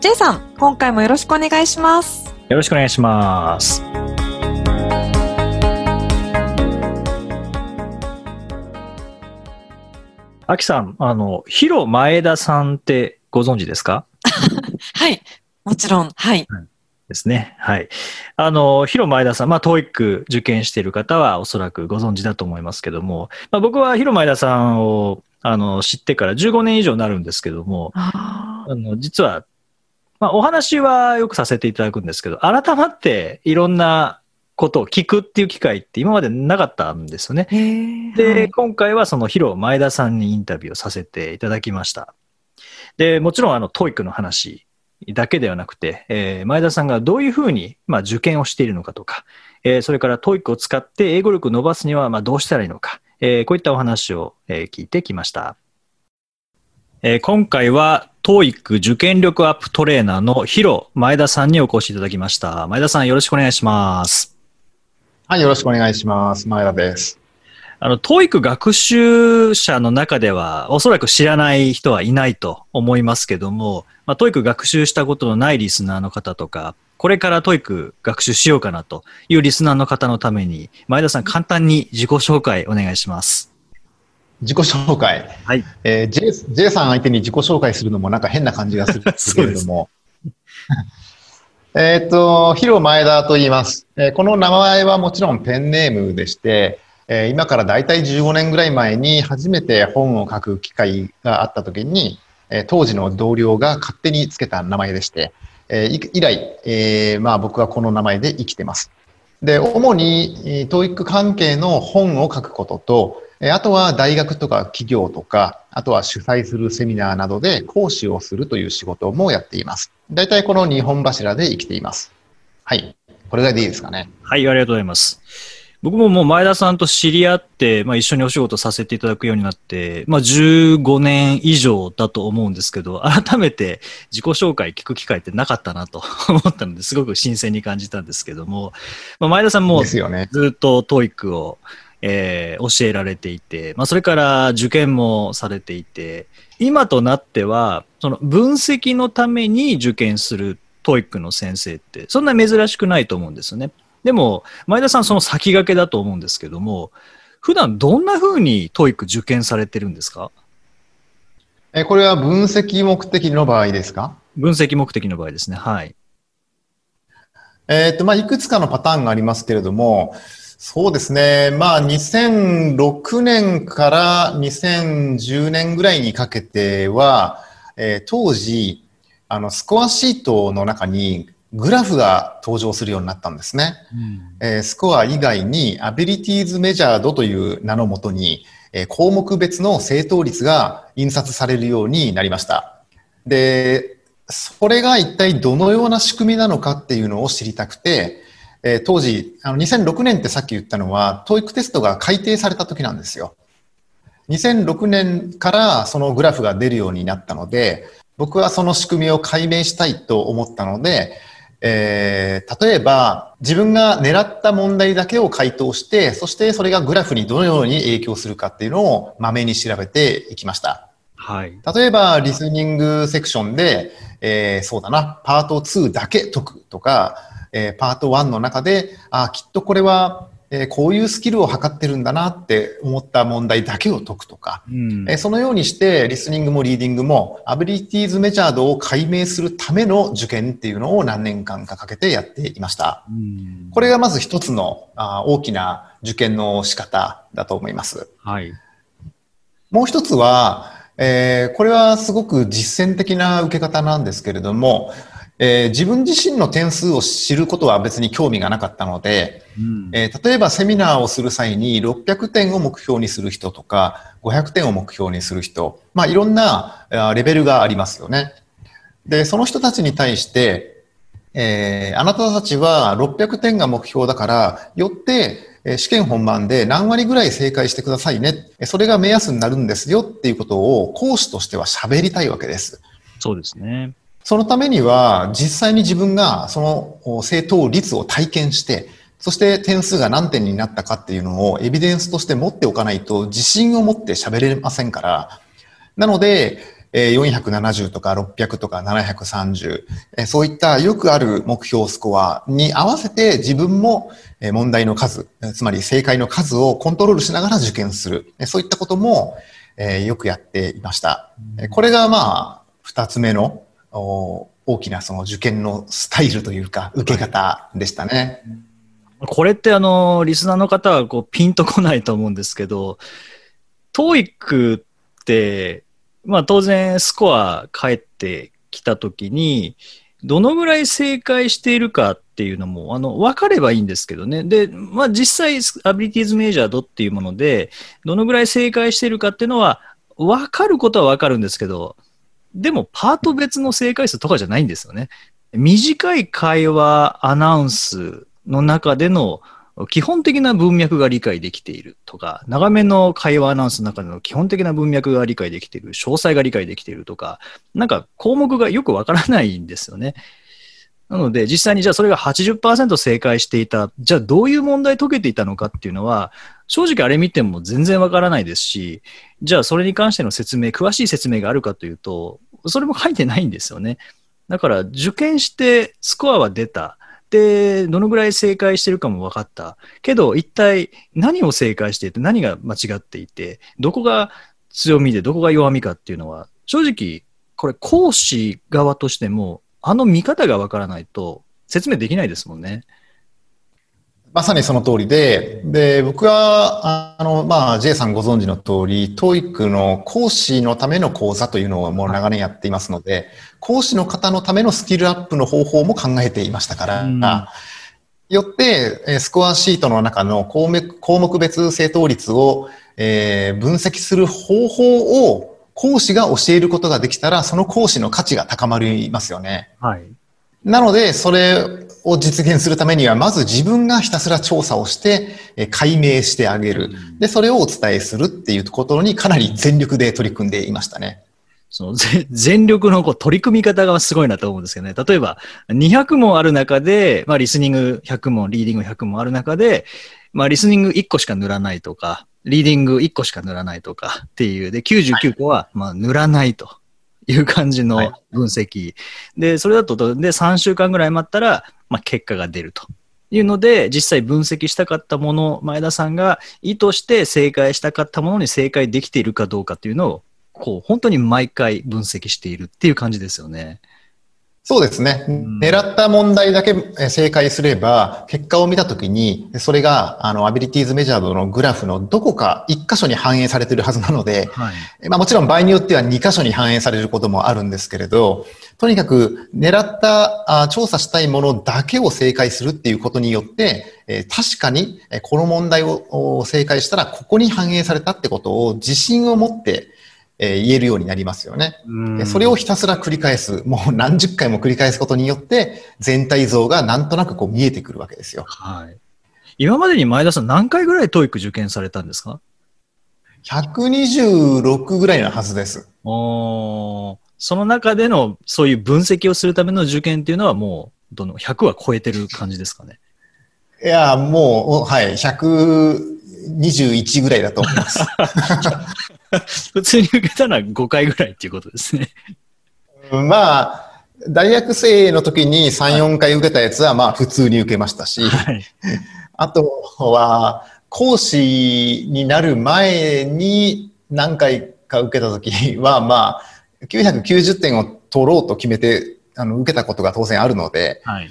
J さん、今回もよろしくお願いします。よろしくお願いしますあきさん、あの、ヒロ前田さんってご存知ですか？はい、もちろん、はい。ですね。はい。あの、ヒロ前田さん、まあ、TOEIC 受験している方はおそらくご存知だと思いますけども、まあ、僕はヒロ前田さんを、あの、知ってから15年以上になるんですけども、ああの、実は、まあ、お話はよくさせていただくんですけど、改まっていろんなことを聞くっていう機会って今までなかったんですよね。で、はい今回はそのヒロ前田さんにインタビューをさせていただきました。で、もちろんあの、 TOEIC の話だけではなくて、えー前田さんがどういうふうに、まあ、受験をしているのかとか、えーそれから TOEIC を使って英語力を伸ばすには、まあ、どうしたらいいのか、えーこういったお話を、えー聞いてきました。えー今回は、トーイック受験力アップトレーナーのヒロ前田さんにお越しいただきました。前田さんよろしくお願いします。はい、よろしくお願いします。前田です。あの、TOEIC 学習者の中では、おそらく知らない人はいないと思いますけども、まあ、TOEIC 学習したことのないリスナーの方とか、これから TOEIC 学習しようかなというリスナーの方のために、前田さん簡単に自己紹介お願いします。自己紹介。はい。えー J, J さん相手に自己紹介するのもなんか変な感じがする んですけれども。えっと、ヒロ前田と言います、えーこの名前はもちろんペンネームでして、えー今からだいたい15年ぐらい前に初めて本を書く機会があった時に、えー当時の同僚が勝手につけた名前でして、えーい以来、えーまあ僕はこの名前で生きてます。で、主に、えー TOEIC 関係の本を書くことと、えーあとは大学とか企業とか、あとは主催するセミナーなどで講師をするという仕事もやっています。大体この2本柱で生きています。はい。これぐらいでいいですかね。はい、ありがとうございます。僕ももう前田さんと知り合って、まあ、一緒にお仕事させていただくようになって、まあ、15年以上だと思うんですけど、改めて自己紹介聞く機会ってなかったなと 思ったので、すごく新鮮に感じたんですけども、まあ、前田さんもずですよね。っと TOEIC を、えー教えられていて、まあ、それから受験もされていて、今となっては、その分析のために受験する TOEIC の先生って、そんな珍しくないと思うんですよね。でも、前田さんその先駆けだと思うんですけども、普段どんな風に TOEIC 受験されてるんですか？えーこれは分析目的の場合ですか？分析目的の場合ですね。はい。えっ、と、まあ、いくつかのパターンがありますけれども、そうですね。まあ、2006年から2010年ぐらいにかけては、えー当時、あの、スコアシートの中にグラフが登場するようになったんですね。えースコア以外に Abilities Measured という名のもとに、えー項目別の正答率が印刷されるようになりました。で、それが一体どのような仕組みなのかっていうのを知りたくて、えー当時、あの2006年ってさっき言ったのは、TOEIC テストが改定された時なんですよ。2006年からそのグラフが出るようになったので、僕はその仕組みを解明したいと思ったので、えー例えば自分が狙った問題だけを回答して、そしてそれがグラフにどのように影響するかっていうのをまめに調べていきました。はい。例えば、リスニングセクションで、えーそうだな、パート2だけ解くとか、えーパート1の中で、あ、きっとこれは、えーこういうスキルを測ってるんだなって思った問題だけを解くとか、うんえーそのようにして、リスニングもリーディングも、アビリティーズメジャードを解明するための受験っていうのを何年間かかけてやっていました。うんこれがまず一つのあー大きな受験の仕方だと思います。はい。もう一つは、えーこれはすごく実践的な受け方なんですけれども、えー自分自身の点数を知ることは別に興味がなかったので、うんえー例えばセミナーをする際に600点を目標にする人とか、500点を目標にする人、まあいろんなレベルがありますよね。で、その人たちに対して、えー、あなたたちは600点が目標だから、よって、え試験本番で何割ぐらい正解してくださいね。それが目安になるんですよっていうことを講師としては喋りたいわけです。そうですね。そのためには、実際に自分がその正答率を体験して、そして点数が何点になったかっていうのをエビデンスとして持っておかないと自信を持って喋れませんから、なので、470とか600とか730、そういったよくある目標スコアに合わせて自分も問題の数、つまり正解の数をコントロールしながら受験する。そういったこともよくやっていました。これがまあ、二つ目の大きなその受験のスタイルというか、受け方でしたね。これってあの、リスナーの方はこうピンとこないと思うんですけど、TOEIC って、まあ当然スコア返ってきたときに、どのぐらい正解しているかっていうのも、あの、分かればいいんですけどね。で、まあ実際、アビリティーズメジャードっていうもので、どのぐらい正解しているかっていうのは、分かることは分かるんですけど、でもパート別の正解数とかじゃないんですよね。短い会話、アナウンスの中での基本的な文脈が理解できているとか、長めの会話アナウンスの中での基本的な文脈が理解できている、詳細が理解できているとか、なんか項目がよくわからないんですよね。なので、実際にじゃあそれが80%正解していた、じゃあどういう問題解けていたのかっていうのは、正直あれ見ても全然わからないですし、じゃあそれに関しての説明、詳しい説明があるかというと、それも書いてないんですよね。だから受験してスコアは出た。で、どのぐらい正解してるかも分かった。けど、一体何を正解していて、何が間違っていて、どこが強みで、どこが弱みかっていうのは、正直、これ講師側としても、あの見方が分からないと説明できないですもんね。まさにその通りで、で、僕は、あの、まあ、J さんご存知の通り、TOEIC の講師のための講座というのをもう長年やっていますので、講師の方のためのスキルアップの方法も考えていましたから、うん、よって、スコアシートの中の項目項目別正答率を、えー、分析する方法を講師が教えることができたら、その講師の価値が高まりますよね。はい。なので、それを実現するためには、まず自分がひたすら調査をして、解明してあげる。で、それをお伝えするっていうことにかなり全力で取り組んでいましたね。その全力のこう取り組み方がすごいなと思うんですけどね。例えば、200問ある中で、まあ、リスニング100問、リーディング100問ある中で、まあ、リスニング1個しか塗らないとか、リーディング1個しか塗らないとかっていう、で、99個は、まあ、塗らないという感じの分析。はい、で、それだと、で、3週間ぐらい待ったら、まあ、結果が出ると。いうので、実際分析したかったもの、前田さんが意図して正解したかったものに正解できているかどうかっていうのを、こう、本当に毎回分析しているっていう感じですよね。そうですね。狙った問題だけ正解すれば、結果を見たときに、それが、あの、アビリティーズメジャードのグラフのどこか一箇所に反映されているはずなので、はい、まあもちろん場合によっては二箇所に反映されることもあるんですけれど、とにかく狙ったあ調査したいものだけを正解するっていうことによって、えー、確かにこの問題を正解したらここに反映されたってことを自信を持ってえー、言えるようになりますよね。それをひたすら繰り返す、もう何十回も繰り返すことによって、全体像がなんとなくこう見えてくるわけですよ。はい。今までに前田さん何回ぐらい TOEIC 受験されたんですか ?126 ぐらいのはずです。おその中でのそういう分析をするための受験っていうのはもう、どの100は超えてる感じですかね？いや、もう、はい、121ぐらいだと思います。普通に受けたら5回ぐらいっていうことですね。まあ、大学生の時に3、4回受けたやつは、まあ、普通に受けましたし、はい、あとは、講師になる前に何回か受けた時は、まあ、990点を取ろうと決めて、あの、受けたことが当然あるので、はい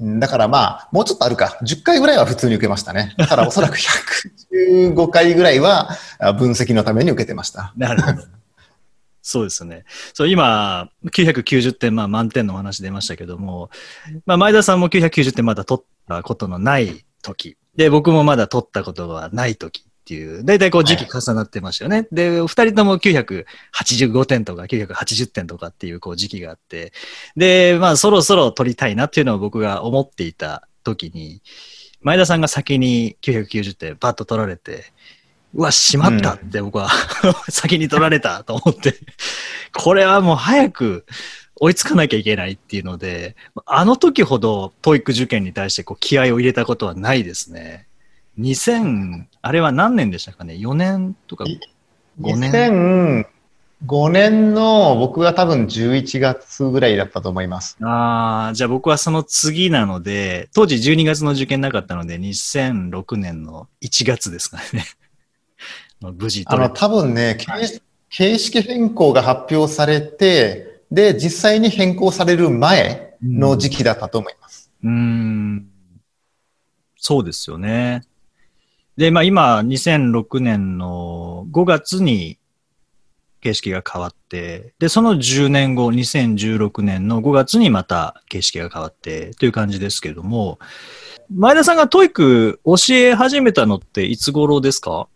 だからまあ、もうちょっとあるか。10回ぐらいは普通に受けましたね。だからおそらく115回ぐらいは分析のために受けてました。なるほど。そうですね。そう、今、990点、まあ満点のお話出ましたけども、まあ前田さんも990点まだ取ったことのない時。で、僕もまだ取ったことがない時。っていう、だいたいこう時期重なってましたよね。で、二人とも985点とか980点とかっていうこう時期があって、で、まあそろそろ取りたいなっていうのを僕が思っていた時に、前田さんが先に990点パッと取られて、うわ、しまったって僕は、先に取られたと思って、これはもう早く追いつかなきゃいけないっていうので、あの時ほど TOEIC 受験に対してこう気合を入れたことはないですね。2000、あれは何年でしたかね ?4 年とかい5年2005年の僕が多分11月ぐらいだったと思います。ああ、じゃあ僕はその次なので、当時12月の受験なかったので、2006年の1月ですかね。無事あの。多分ね、形形式変更が発表されて、で、実際に変更される前の時期だったと思います。うーん。そうですよね。で、まあ今、2006年の5月に形式が変わって、で、その10年後、2016年の5月にまた形式が変わってという感じですけれども、前田さんが TOEIC 教え始めたのっていつ頃ですか？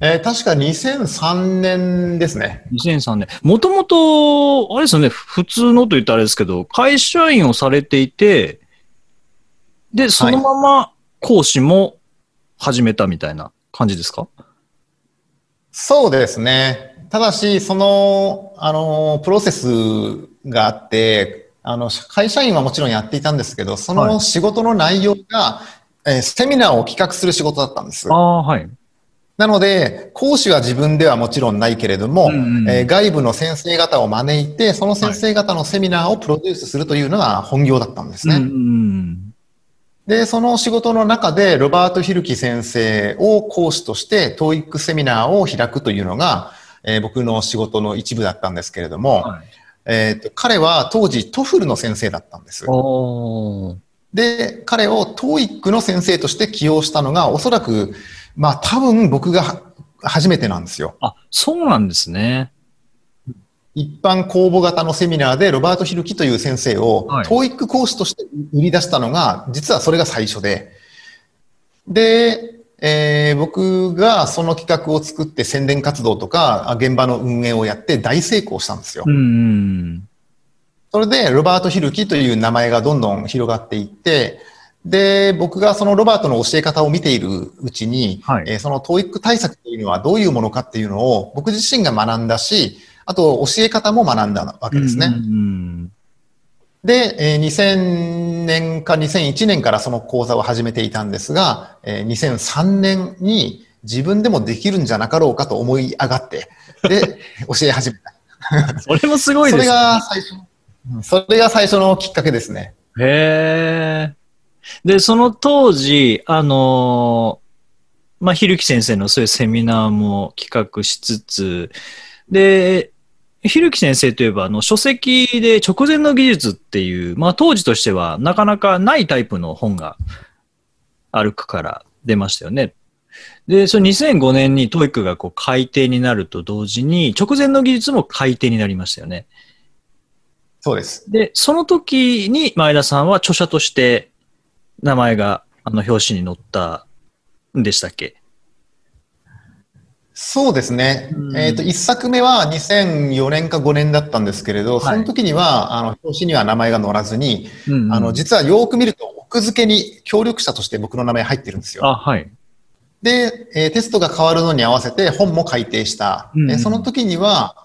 えー確か2003年ですね。2003年。もともと、あれですよね、普通のと言ったらあれですけど、会社員をされていて、で、そのまま講師も始めたみたいな感じですか、そうですね。ただし、その、あの、プロセスがあって、あの、会社員はもちろんやっていたんですけど、そはいの仕事の内容が、えーセミナーを企画する仕事だったんですあ。あ、はい。なので、講師は自分ではもちろんないけれども、うんうんえー外部の先生方を招いて、その先生方のセミナーをプロデュースするというのが本業だったんですね。うんうんで、その仕事の中で、ロバート・ヒルキ先生を講師として、TOEIC セミナーを開くというのが、えー僕の仕事の一部だったんですけれども、はい。えーと彼は当時 TOEFL の先生だったんです。で、彼を TOEIC の先生として起用したのが、おそらく、まあ多分僕がは初めてなんですよ。あ、そうなんですね。一般公募型のセミナーでロバート・ヒルキという先生をはい。TOEIC 講師として売り出したのが、実はそれが最初で、で、えー僕がその企画を作って宣伝活動とかあ現場の運営をやって大成功したんですよ。それで、ロバート・ヒルキという名前がどんどん広がっていって、で、僕がそのロバートの教え方を見ているうちに、はい。えーその TOEIC 対策というのはどういうものかっていうのを僕自身が学んだし、あと教え方も学んだわけですね。うんうんで、えー2000年か2001年からその講座を始めていたんですが、えー2003年に自分でもできるんじゃなかろうかと思い上がって、で、教え始めた。う んそれもすごいそれですね。が最初、うんそれが最初のきっかけですね。へえ。で、その当時、あのーまあ、ひるき先生のそういうセミナーも企画しつつ、で、ひるき先生といえば、あの、書籍で直前の技術っていう、まあ、当時としてはなかなかないタイプの本が歩くから出ましたよね。で、それ2005年に TOEIC がこう改定になると同時に、直前の技術も改定になりましたよね。そうです。で、その時に前田さんは著者として名前があの表紙に載ったんでしたっけ？そうですね。うんえっ、と、一作目は2004年か5年だったんですけれど、はいその時には、あの、表紙には名前が載らずに、うんうんあの、実はよく見ると、奥付けに協力者として僕の名前入ってるんですよ。あ、はい。で、えーテストが変わるのに合わせて本も改訂した。うんえーその時には、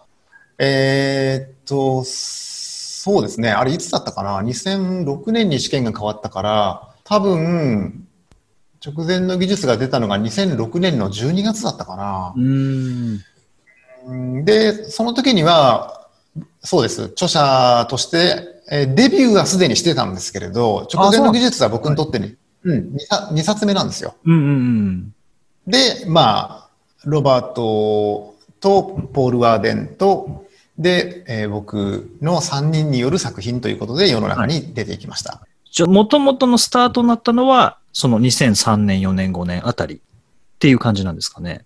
えーっと、そうですね。あれいつだったかな ?2006 年に試験が変わったから、多分、直前の技術が出たのが2006年の12月だったかなう。ーん。うんで、その時には、そうです。著者として、えーデビューはすでにしてたんですけれど、直前の技術は僕にとってに、うん、2, さ2冊目なんですよ。うんうんうん。で、まあ、ロバートとポール・ワーデンと、で、えー僕の3人による作品ということで世の中に出ていきました。じゃあ、元々のスタートになったのは、その2003年、4年、5年あたりっていう感じなんですかね。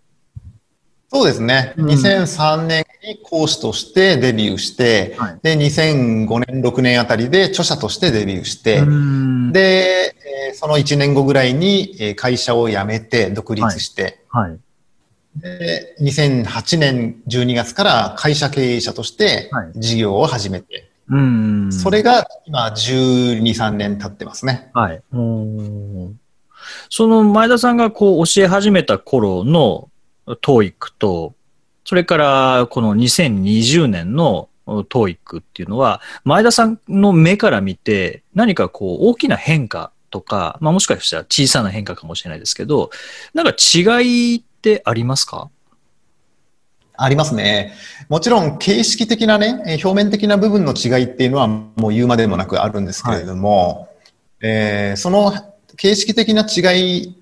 そうですね。うん。2003年に講師としてデビューして、はい。で、2005年、6年あたりで著者としてデビューして、うーん。で、その1年後ぐらいにえー会社を辞めて独立して、はい。で、2008年12月から会社経営者としてはい。事業を始めて、うん。それが今12、3年経ってますね。はい。うんその前田さんがこう教え始めた頃の TOEIC と、それからこの2020年の TOEIC っていうのは、前田さんの目から見て何かこう大きな変化とか、まあもしかしたら小さな変化かもしれないですけど、なんか違いってありますか？ありますね。もちろん形式的なね、えー表面的な部分の違いっていうのはもう言うまでもなくあるんですけれども、えーその形式的な違い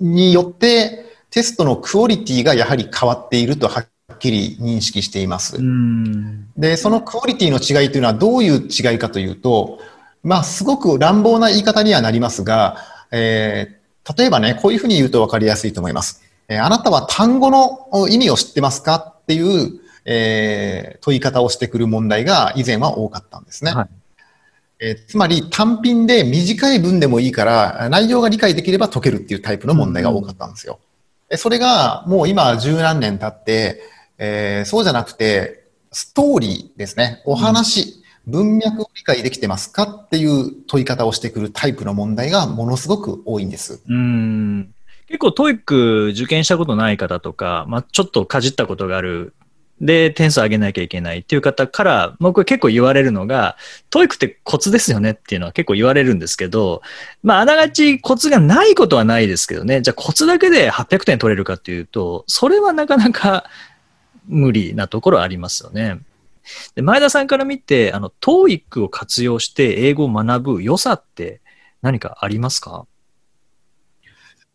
によってテストのクオリティがやはり変わっているとはっきり認識しています。うん。で、そのクオリティの違いというのはどういう違いかというと、まあ、すごく乱暴な言い方にはなりますが、えー例えばね、こういうふうに言うと分かりやすいと思います。えーあなたは単語の意味を知ってますかっていう、えー問い方をしてくる問題が以前は多かったんですね。はいえーつまり単品で短い文でもいいから内容が理解できれば解けるっていうタイプの問題が多かったんですよ。でそれがもう今十何年経って、えーそうじゃなくて、ストーリーですね。お話、文脈を理解できてますかっていう問い方をしてくるタイプの問題がものすごく多いんです。うん結構、 TOEIC受験したことない方とか、まあ、ちょっとかじったことがある。で、点数上げなきゃいけないっていう方から、僕結構言われるのが、 TOEICってコツですよねっていうのは結構言われるんですけど、まあ、あながちコツがないことはないですけどね、じゃあコツだけで800点取れるかっていうと、それはなかなか無理なところありますよね。で前田さんから見て、あの、 TOEICを活用して英語を学ぶ良さって何かありますか、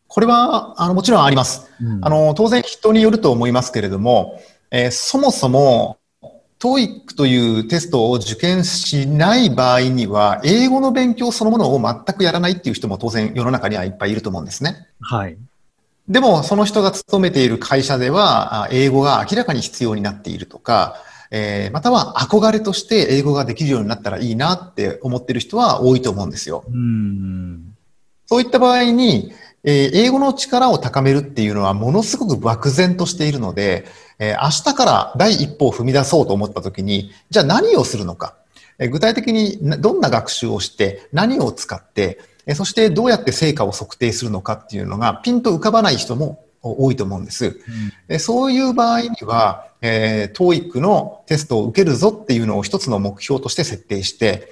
これは、あの、もちろんあります。あの、当然人によると思いますけれども、えーそもそも、TOEIC というテストを受験しない場合には、英語の勉強そのものを全くやらないっていう人も当然世の中にはいっぱいいると思うんですね。はい。でも、その人が勤めている会社では、あ英語が明らかに必要になっているとか、えーまたは憧れとして英語ができるようになったらいいなって思ってる人は多いと思うんですよ。うん。そういった場合に、えー英語の力を高めるっていうのはものすごく漠然としているので、えー明日から第一歩を踏み出そうと思った時に、じゃあ何をするのか。えー具体的になどんな学習をして、何を使って、えーそしてどうやって成果を測定するのかっていうのがピンと浮かばない人も多いと思うんです。えそういう場合には、えー、TOEIC のテストを受けるぞっていうのを一つの目標として設定して、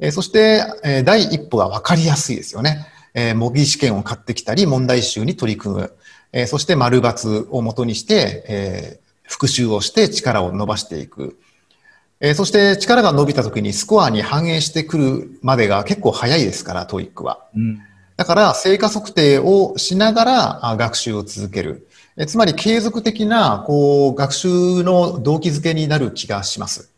えーそして、えー第一歩が分かりやすいですよね。えー模擬試験を買ってきたり、問題集に取り組む。えーそして、丸抜を元にして、えー復習をして力を伸ばしていく。えーそして、力が伸びた時にスコアに反映してくるまでが結構早いですから、TOEIC は。うん。だから、成果測定をしながらあ学習を続ける。えつまり、継続的な、こう、学習の動機づけになる気がします。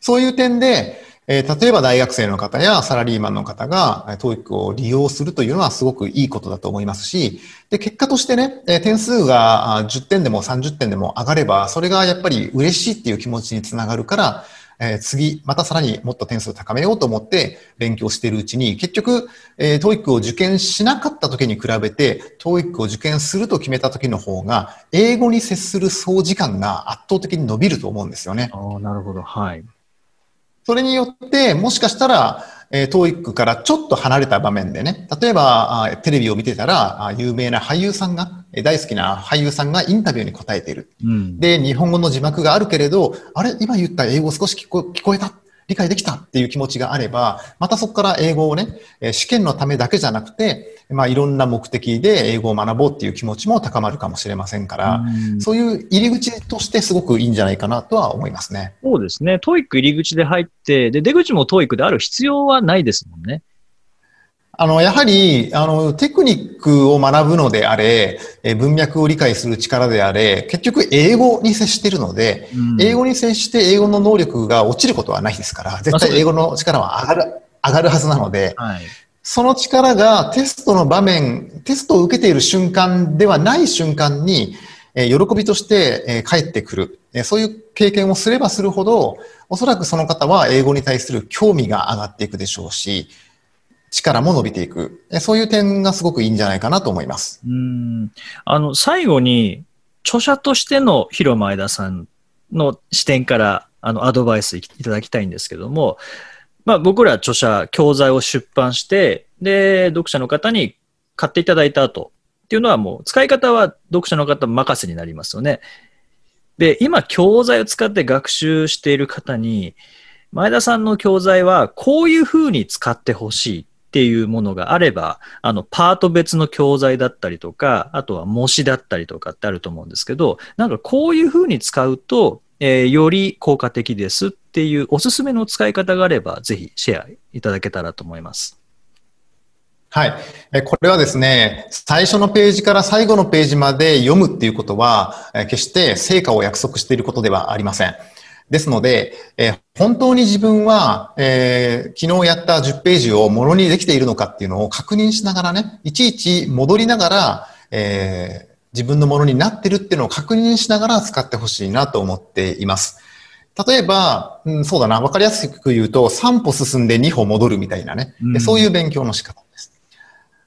そういう点で、えー例えば大学生の方やサラリーマンの方が、えー TOEIC を利用するというのはすごくいいことだと思いますし、で、結果としてね、えー点数が10点でも30点でも上がれば、それがやっぱり嬉しいっていう気持ちにつながるから、えー次、またさらにもっと点数を高めようと思って勉強しているうちに、結局、えー、TOEIC を受験しなかった時に比べて、TOEIC を受験すると決めた時の方が、英語に接する総時間が圧倒的に伸びると思うんですよね。ああ、なるほど。はい。それによって、もしかしたら、えー、TOEIC からちょっと離れた場面でね、例えば、あテレビを見てたら、あ有名な俳優さんが、えー大好きな俳優さんがインタビューに答えている。うん。で、日本語の字幕があるけれど、あれ今言った英語少し聞こ聞こえた理解できたっていう気持ちがあれば、またそこから英語をね、えー試験のためだけじゃなくて、まあいろんな目的で英語を学ぼうっていう気持ちも高まるかもしれませんから、うんそういう入り口としてすごくいいんじゃないかなとは思いますね。そうですね。 TOEIC入り口で入って、で、出口も TOEICである必要はないですもんね。あの、やはり、あの、テクニックを学ぶのであれ、えー文脈を理解する力であれ、結局英語に接しているので、うん。英語に接して英語の能力が落ちることはないですから、絶対英語の力は上がる、上がるはずなので、はい。その力がテストの場面、テストを受けている瞬間ではない瞬間に、えー喜びとして、えー返ってくる、えーそういう経験をすればするほど、おそらくその方は英語に対する興味が上がっていくでしょうし、力も伸びていく。そういう点がすごくいいんじゃないかなと思います。うん。あの、最後に、著者としての広前田さんの視点から、あの、アドバイスいただきたいんですけども、まあ、僕ら著者、教材を出版して、で、読者の方に買っていただいた後っていうのはもう、使い方は読者の方任せになりますよね。で、今、教材を使って学習している方に、前田さんの教材はこういうふうに使ってほしいっていうものがあれば、あの、パート別の教材だったりとか、あとは模試だったりとかってあると思うんですけど、なんかこういうふうに使うと、えー、より効果的ですっていうおすすめの使い方があれば、ぜひシェアいただけたらと思います。はい。これはですね、最初のページから最後のページまで読むっていうことは、決して成果を約束していることではありません。ですので、えー、本当に自分は、えー、昨日やった10ページをものにできているのかっていうのを確認しながらね、いちいち戻りながら、えー、自分のものになってるっていうのを確認しながら使ってほしいなと思っています。例えば、うん、そうだな、わかりやすく言うと、3歩進んで2歩戻るみたいなね、うん、そういう勉強の仕方。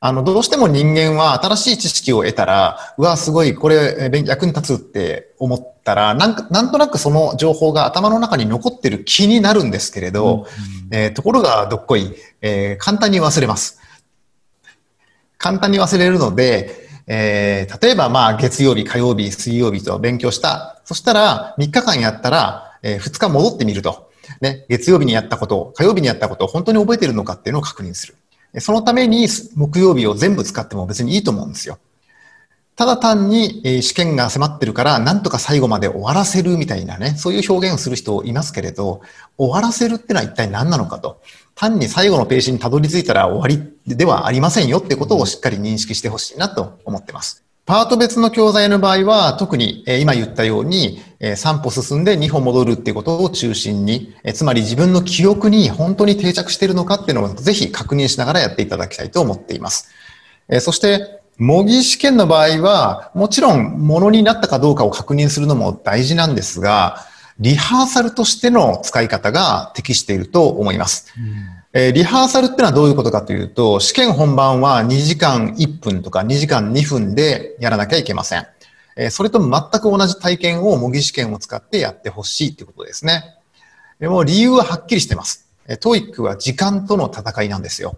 あの、どうしても人間は新しい知識を得たら、うわ、すごい、これ、役に立つって思ったら、なんか、なんとなくその情報が頭の中に残ってる気になるんですけれど、うん、えー、ところがどっこい、えー、簡単に忘れます。簡単に忘れるので、えー、例えばまあ月曜日、火曜日、水曜日と勉強した。そしたら3日間やったら、えー、2日戻ってみると。ね、月曜日にやったこと、火曜日にやったことを本当に覚えてるのかっていうのを確認する。そのために木曜日を全部使っても別にいいと思うんですよ。ただ単に試験が迫ってるからなんとか最後まで終わらせるみたいなね、そういう表現をする人いますけれど、終わらせるってのは一体何なのかと。単に最後のページにたどり着いたら終わりではありませんよってことをしっかり認識してほしいなと思ってます。パート別の教材の場合は、特に今言ったように3歩進んで2歩戻るっていうことを中心に、つまり自分の記憶に本当に定着しているのかっていうのをぜひ確認しながらやっていただきたいと思っています。そして、模擬試験の場合は、もちろんものになったかどうかを確認するのも大事なんですが、リハーサルとしての使い方が適していると思います。うんえー、リハーサルってのはどういうことかというと、試験本番は2時間1分とか2時間2分でやらなきゃいけません。えー、それと全く同じ体験を模擬試験を使ってやってほしいってことですね。でも理由ははっきりしてます。えー、 TOEICは時間との戦いなんですよ。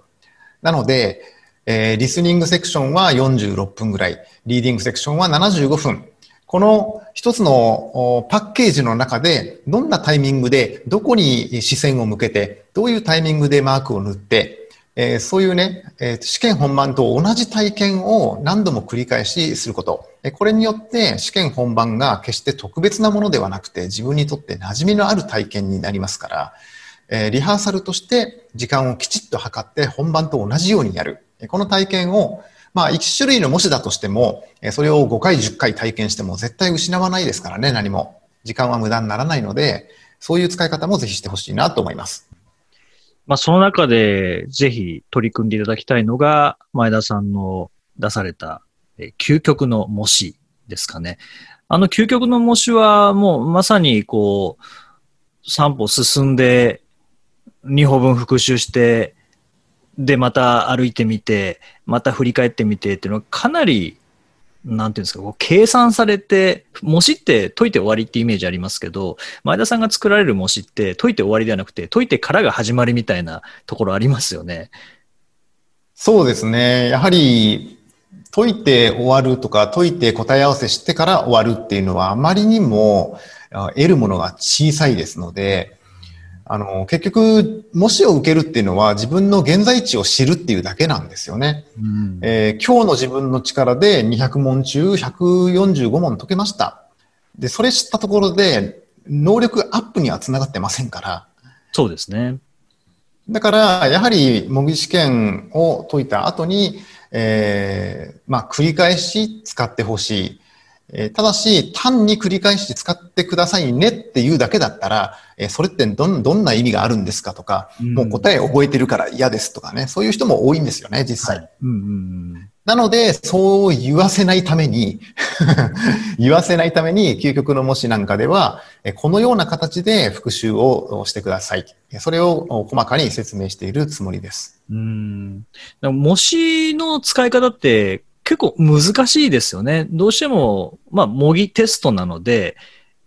なので、えー、リスニングセクションは46分ぐらい、リーディングセクションは75分、この一つのパッケージの中で、どんなタイミングで、どこに視線を向けて、どういうタイミングでマークを塗って、えー、そういうね、えー、試験本番と同じ体験を何度も繰り返しすること。これによって試験本番が決して特別なものではなくて自分にとって馴染みのある体験になりますから、えー、リハーサルとして時間をきちっと測って本番と同じようにやる。この体験をまあ、1種類の模試だとしても、それを5回、10回体験しても絶対失わないですからね、何も。時間は無駄にならないので、そういう使い方もぜひしてほしいなと思います。まあ、その中でぜひ取り組んでいただきたいのが、前田さんの出された、え究極の模試ですかね。あの究極の模試はもうまさにこう、3歩進んで、2歩分復習して、で、また歩いてみて、また振り返ってみてっていうのはかなり、なんていうんですか、こう計算されて、模試って解いて終わりってイメージありますけど、前田さんが作られる模試って解いて終わりではなくて、解いてからが始まりみたいなところありますよね。そうですね。やはり、解いて終わるとか、解いて答え合わせしてから終わるっていうのはあまりにも得るものが小さいですので、あの、結局、模試を受けるっていうのは自分の現在地を知るっていうだけなんですよね。うん、えー、今日の自分の力で200問中145問解けました。で、それ知ったところで、能力アップにはつながってませんから。そうですね。だから、やはり模擬試験を解いた後に、えー、まあ、繰り返し使ってほしい。えただし、単に繰り返し使ってくださいねっていうだけだったら、えそれってどんどんな意味があるんですかとか、うん、もう答え覚えてるから嫌ですとかね、そういう人も多いんですよね、実際。はいうんうんなので、そう言わせないために 言わせないために、究極の模試なんかでは、このような形で復習をしてください。それを細かに説明しているつもりです。うん。模試の使い方って結構難しいですよね。どうしても、まあ、模擬テストなので、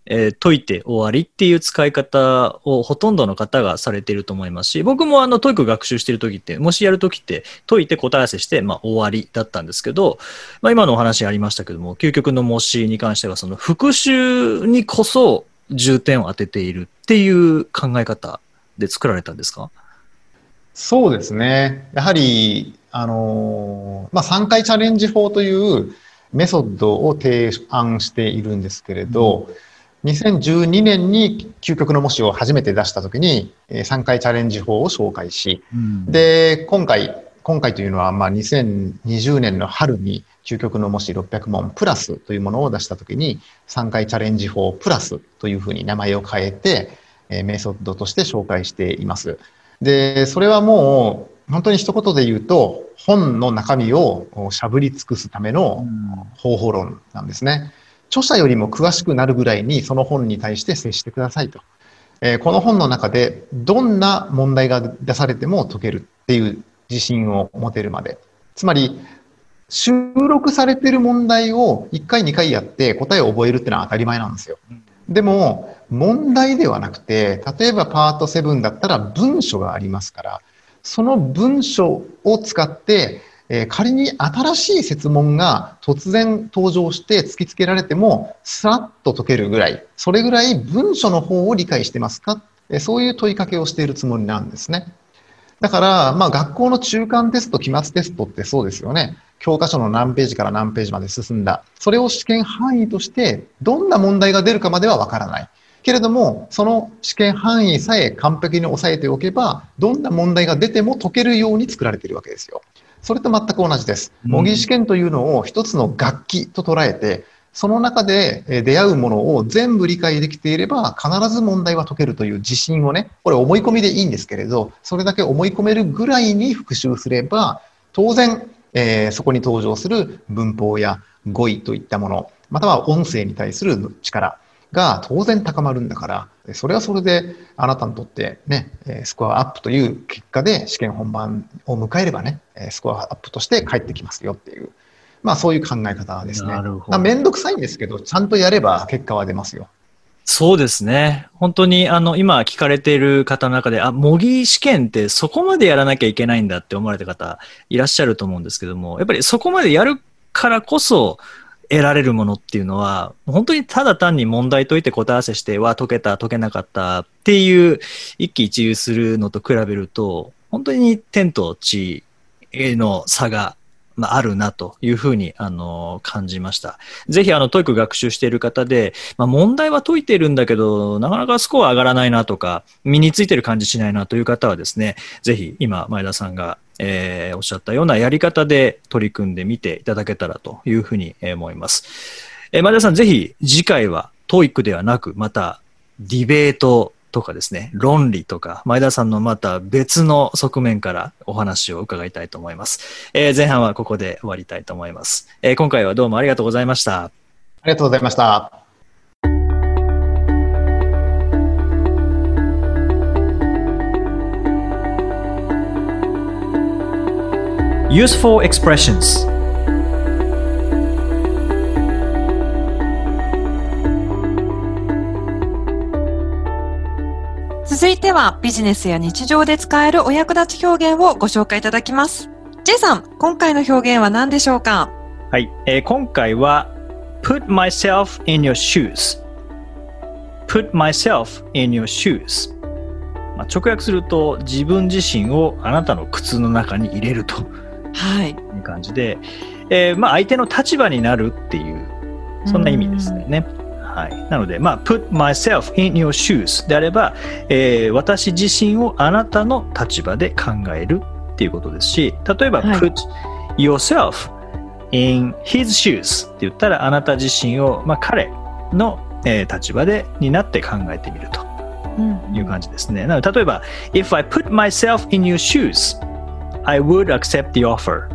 えー、解いて終わりっていう使い方をほとんどの方がされていると思いますし、僕もあの、 TOEIC学習してる時って、もしやる時って、解いて答え合わせして、まあ、終わりだったんですけど、まあ、今のお話ありましたけども、究極の模試に関しては、その復習にこそ重点を当てているっていう考え方で作られたんですか？そうですね。やはり、あの、まあ、3回チャレンジ法というメソッドを提案しているんですけれど、うん2012年に究極の模試を初めて出した時に、3回チャレンジ法を紹介し、うん、で、今回、今回というのは、まあ、2020年の春に究極の模試600問プラスというものを出した時に、3回チャレンジ法プラスというふうに名前を変えて、えメソッドとして紹介しています。で、それはもう、本当に一言で言うと、本の中身をしゃぶり尽くすための方法論なんですね。うん著者よりも詳しくなるぐらいにその本に対して接してくださいと。えー、この本の中でどんな問題が出されても解けるっていう自信を持てるまで。つまり、収録されてる問題を1回2回やって答えを覚えるってのは当たり前なんですよ。でも、問題ではなくて、例えばパート7だったら文書がありますから、その文書を使ってえー、仮に新しい設問が突然登場して突きつけられても、さらっと解けるぐらい、それぐらい文書の方を理解してますか、えー、そういう問いかけをしているつもりなんですね。だから、まあ学校の中間テスト、期末テストってそうですよね。教科書の何ページから何ページまで進んだ。それを試験範囲として、どんな問題が出るかまではわからない。けれども、その試験範囲さえ完璧に押さえておけば、どんな問題が出ても解けるように作られているわけですよ。それと全く同じです。模擬試験というのを一つの楽器と捉えて、その中で出会うものを全部理解できていれば、必ず問題は解けるという自信をね、これ思い込みでいいんですけれど、それだけ思い込めるぐらいに復習すれば、当然、えー、そこに登場する文法や語彙といったもの、または音声に対する力、が当然高まるんだから、それはそれであなたにとってね、スコアアップという結果で試験本番を迎えればね、スコアアップとして返ってきますよっていう、まあそういう考え方ですね。なるほど。めんどくさいんですけど、ちゃんとやれば結果は出ますよ。そうですね。本当に、あの、今聞かれている方の中で、あ、模擬試験ってそこまでやらなきゃいけないんだって思われた方いらっしゃると思うんですけども、やっぱりそこまでやるからこそ、得られるものっていうのは、本当にただ単に問題解いて答え合わせして、は解けた、解けなかったっていう一喜一憂するのと比べると、本当に天と地への差がまあ、あるなというふうに、あの、感じました。ぜひ、あの、 TOEIC学習している方で、まあ、問題は解いてるんだけど、なかなかスコア上がらないなとか、身についてる感じしないなという方はですね、ぜひ、今、前田さんが、えー、おっしゃったようなやり方で取り組んでみていただけたらというふうに思います。えー、前田さん、ぜひ、次回は、 TOEICではなく、また、ディベートとかですね、論理とか、前田さんのまた別の側面からお話を伺いたいと思います。えー、前半はここで終わりたいと思います、えー、今回はどうもありがとうございました。ありがとうございました。Useful expressions 続いてはビジネスや日常で使えるお役立ち表現をご紹介いただきます。J さん、今回の表現は何でしょうか？はい、えー、今回は put myself in your shoes put myself in your shoes まあ、直訳すると自分自身をあなたの靴の中に入れると。はい。いう感じで、えーまあ、相手の立場になるっていうそんな意味ですね。はい、なので、まあ、put myself in your shoes であれば、えー、私自身をあなたの立場で考えるっていうことですし、例えば、はい、put yourself in his shoes って言ったら、あなた自身を、まあ、彼の、えー、立場でになって考えてみるという感じですね。うん、なので、例えば、if I put myself in your shoes, I would accept the offer.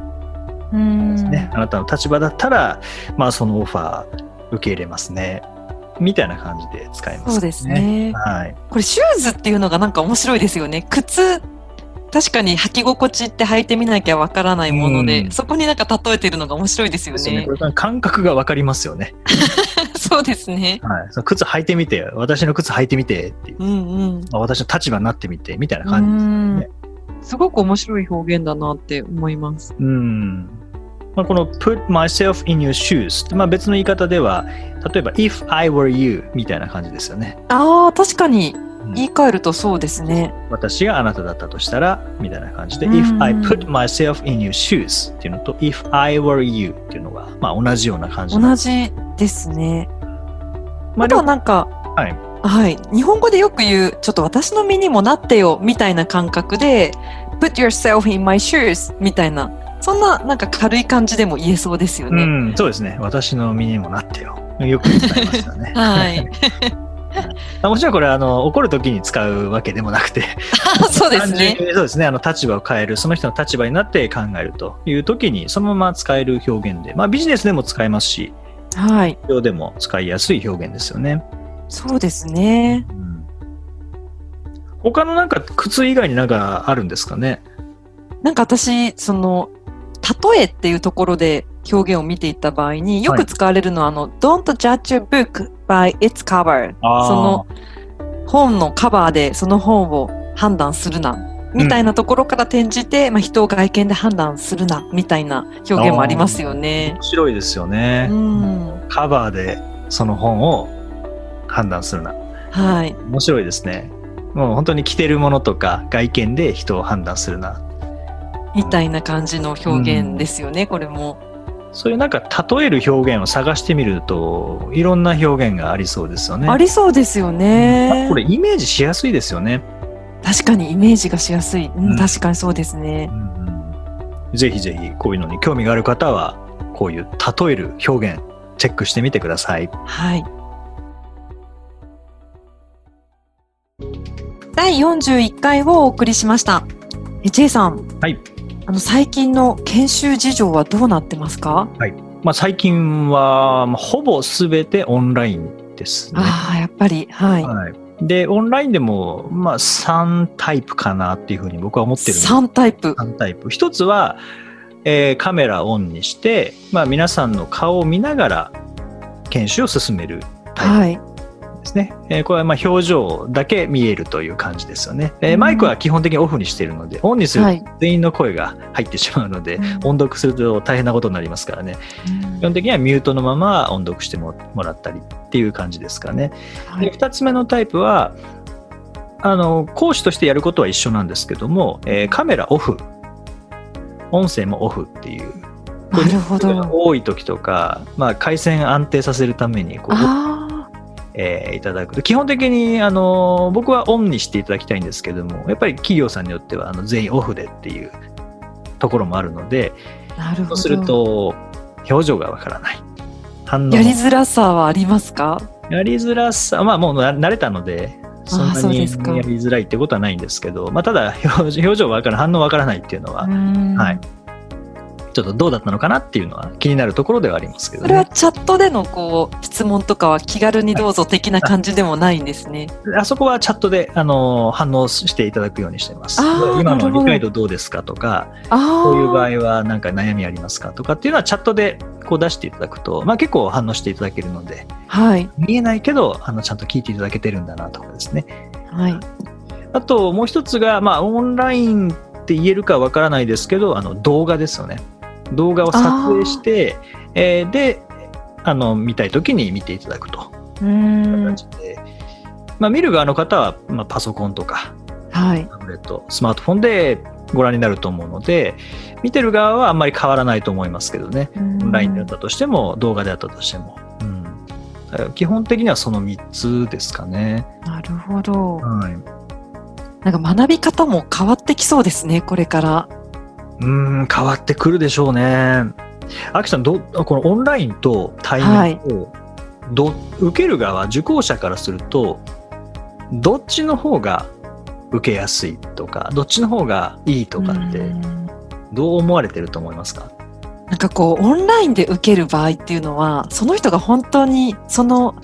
うんですね。あなたの立場だったら、まあそのオファー受け入れますね。みたいな感じで使います、そうです。ね。はい。これシューズっていうのがなんか面白いですよね。靴、確かに履き心地って履いてみなきゃわからないもので、うんそこになんか例えてるのが面白いですよねね感覚がわかりますよね。そうですね。はい。その靴履いてみて、私の靴履いてみてっていう、うんうん。まあ私の立場になってみて、みたいなう感じですんね。すごく面白い表現だなって思います。うん。まあ、この put myself in your shoes って、まあ、別の言い方では、例えば if I were you みたいな感じですよね。ああ、確かにうん言い換えるとそうですね。私があなただったとしたら、みたいな感じで、うん if I put myself in your shoes っていうのと、if I were you っていうのが、まあ、同じような感じ同。じですね。まあ、あとはなんか、はい。はい。日本語でよく言う、ちょっと私の身にもなってよ、みたいな感覚で、put yourself in my shoes みたいな、そんななんか軽い感じでも言えそうですよね。うん、そうですね。私の身にもなってよ。よく使いますよね。はい。あもちろんこれあの怒るときに使うわけでもなくて、そうですね。にそうですね。あの立場を変える、その人の立場になって考えるというときに、そのまま使える表現で、まあビジネスでも使えますし、はい。企業でも使いやすい表現ですよね。そうですね。うん他のなんか靴以外になんかあるんですかね？なんか私、その、例えっていうところで表現を見ていった場合によく使われるのは、あの、don't judge your book by its cover。その本のカバーでその本を判断するな。みたいなところから転じて、まあ、人を外見で判断するな。みたいな表現もありますよね面。白いですよね。うん。カバーでその本を判断するな。はい。面白いですね。もう本当に着てるものとか外見で人を判断するな。みたいな感じの表現ですよね、これも。そういうなんか例える表現を探してみるといろんな表現がありそうですよね。ありそうですよね。これイメージしやすいですよね。確かにイメージがしやすい。うんうん確かにそうですね。ぜひぜひこういうのに興味がある方はこういう例える表現チェックしてみてください。はい。第41回をお送りしました。え J さん。はい。あの、最近の研修事情はどうなってますか？まあ、最近はまあほぼ全てオンラインですね。ああ、やっぱり、はい。はい、でオンラインでも、まあ、3タイプかなっていうふうに僕は思ってるんです3タイプ。3タイプ。一つは、えーカメラオンにして、まあ、皆さんの顔を見ながら研修を進めるタイはい。プですね。えーこれはまあ表情だけ見えるという感じですよね。えーうんマイクは基本的にオフにしているので、オンにするとはい。全員の声が入ってしまうので、うん音読すると大変なことになりますからね。基本的にはミュートのまま音読してももらったりっていう感じですかね。ではい。2つ目のタイプはあの講師としてやることは一緒なんですけども、えーカメラオフ音声もオフっていうなるほど。多い時とか、まあ、回線安定させるためにこう、あえーいただく。と基本的にあの僕はオンにしていただきたいんですけどもやっぱり企業さんによってはあの全員オフでっていうところもあるので。そうすると表情がわからない。反応もやりづらさはありますか？やりづらさ、まあもうな慣れたので、そんあなにやりづらいってことはないんですけど、まあただ表情わから反応わからないっていうのは、ははい。ちょっとどうだったのかなっていうのは気になるところではありますけどそれはね。チャットでのこう質問とかは気軽にどうぞ的な感じでもないんですね。あそこはチャットで、あの反応していただくようにしています。今の理解度どうですかとか。こういう場合は何か悩みありますかとかっていうのはチャットでこう出していただくと、まあ結構反応していただけるので、はい。見えないけど、あのちゃんと聞いていただけてるんだなとかですね。はい。あともう一つが、まあ、オンラインって言えるかわからないですけど、あの動画ですよね。動画を撮影して、えーで、あの見たいときに見ていただくと。いうん形で、まあ、見る側の方は、まあ、パソコンとかはい。タブレット、スマートフォンでご覧になると思うので、見てる側はあんまり変わらないと思いますけどね。オオンラインであったとしても、動画であったとしても。うん基本的にはその3つですかね。なるほど。はいなんか学び方も変わってきそうですね、これから。うーん、変わってくるでしょうね。アキさん、どこのオンラインと対面を、ど受ける側、受講者からすると、どっちの方が受けやすいとか、どっちの方がいいとかって、どう思われてると思いますか？かこう、オンラインで受ける場合っていうのは、その人が本当にその、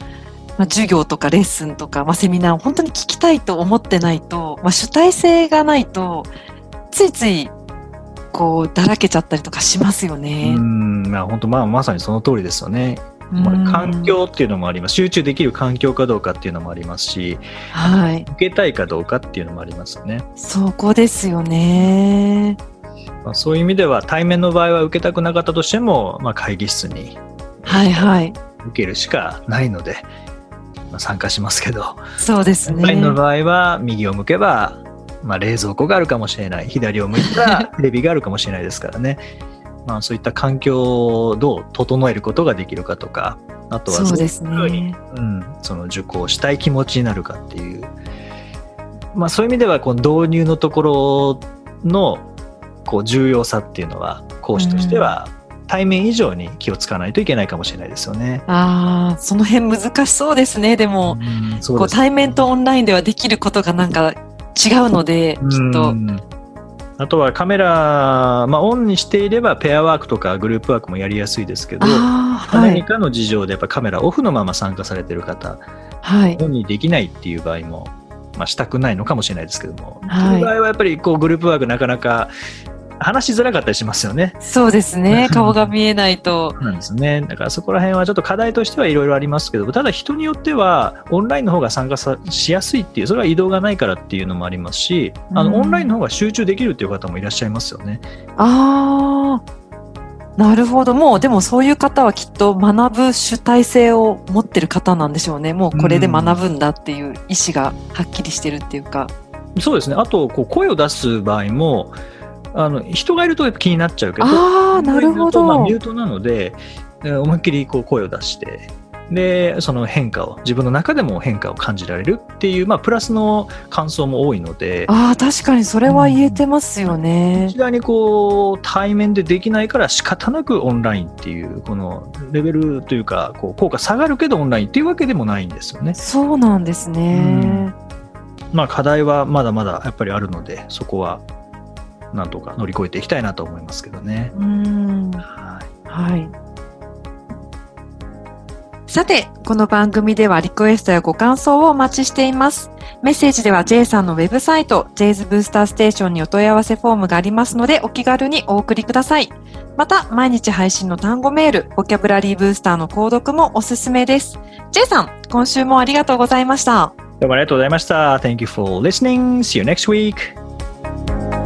まあ、授業とかレッスンとか、まあ、セミナーを本当に聞きたいと思ってないと、まあ、主体性がないと、ついつい、こう、だらけちゃったりとかしますよね。うん、まあ本当、まあまさにその通りですよね。まあ、環境っていうのもあります。集中できる環境かどうかっていうのもありますし、はい。受けたいかどうかっていうのもありますよね。そこですよね。まあ、そういう意味では対面の場合は受けたくなかったとしても、まあ、会議室にはいはい受けるしかないので、まあ、参加しますけどそうですねの場合は右を向けば、まあ、冷蔵庫があるかもしれない。左を向いたら テレビがあるかもしれないですからね。まあそういった環境をどう整えることができるかとかあとはそうですね、うん、その受講したい気持ちになるかっていう、まあ、そういう意味ではこの導入のところのこう重要さっていうのは講師としては対面以上に気をつかないといけないかもしれないですよね。ああ、その辺難しそうですね。でも、うこう対面とオンラインではできることがなんか違うので、きっと。あとはカメラ、まあ、オンにしていればペアワークとかグループワークもやりやすいですけど、はい、何かの事情でやっぱカメラオフのまま参加されてる方、はい、オンにできないっていう場合も、まあ、したくないのかもしれないですけども、はい、その場合はやっぱりこうグループワークなかなか話しづらかったりしますよね。そうですね。顔が見えないと。なんですね。だからそこら辺はちょっと課題としてはいろいろありますけど、ただ人によってはオンラインの方が参加しやすいっていう、それは移動がないからっていうのもありますし、あの、オンラインの方が集中できるっていう方もいらっしゃいますよね。ああ。なるほど。もう、でもそういう方はきっと学ぶ主体性を持ってる方なんでしょうね。もうこれで学ぶんだっていう意思がはっきりしてるっていうか。うそうですね。あと、こう声を出す場合も、あの人がいると気になっちゃうけど、あなるほどまあ、ミュートなので、思いっきりこう声を出して、で、その変化を、自分の中でも変化を感じられるっていう、まあ、プラスの感想も多いので。ああ、確かにそれは言えてますよね。こちらにこう、対面でできないから仕方なくオンラインっていう、このレベルというか、こう、効果下がるけどオンラインっていうわけでもないんですよね。そうなんですね。うん、まあ、課題はまだまだやっぱりあるので、そこはなんとか乗り越えていきたいなと思いますけどね。うんはい、はいさて、この番組ではリクエストやご感想をお待ちしています。メッセージでは J さんのウェブサイト、J's ブースターステーションにお問い合わせフォームがありますので、お気軽にお送りください。また、毎日配信の単語メール、ボキャブラリーブースターの購読もおすすめです。J さん、今週もありがとうございました。どうもありがとうございました。Thank you for listening. See you next week.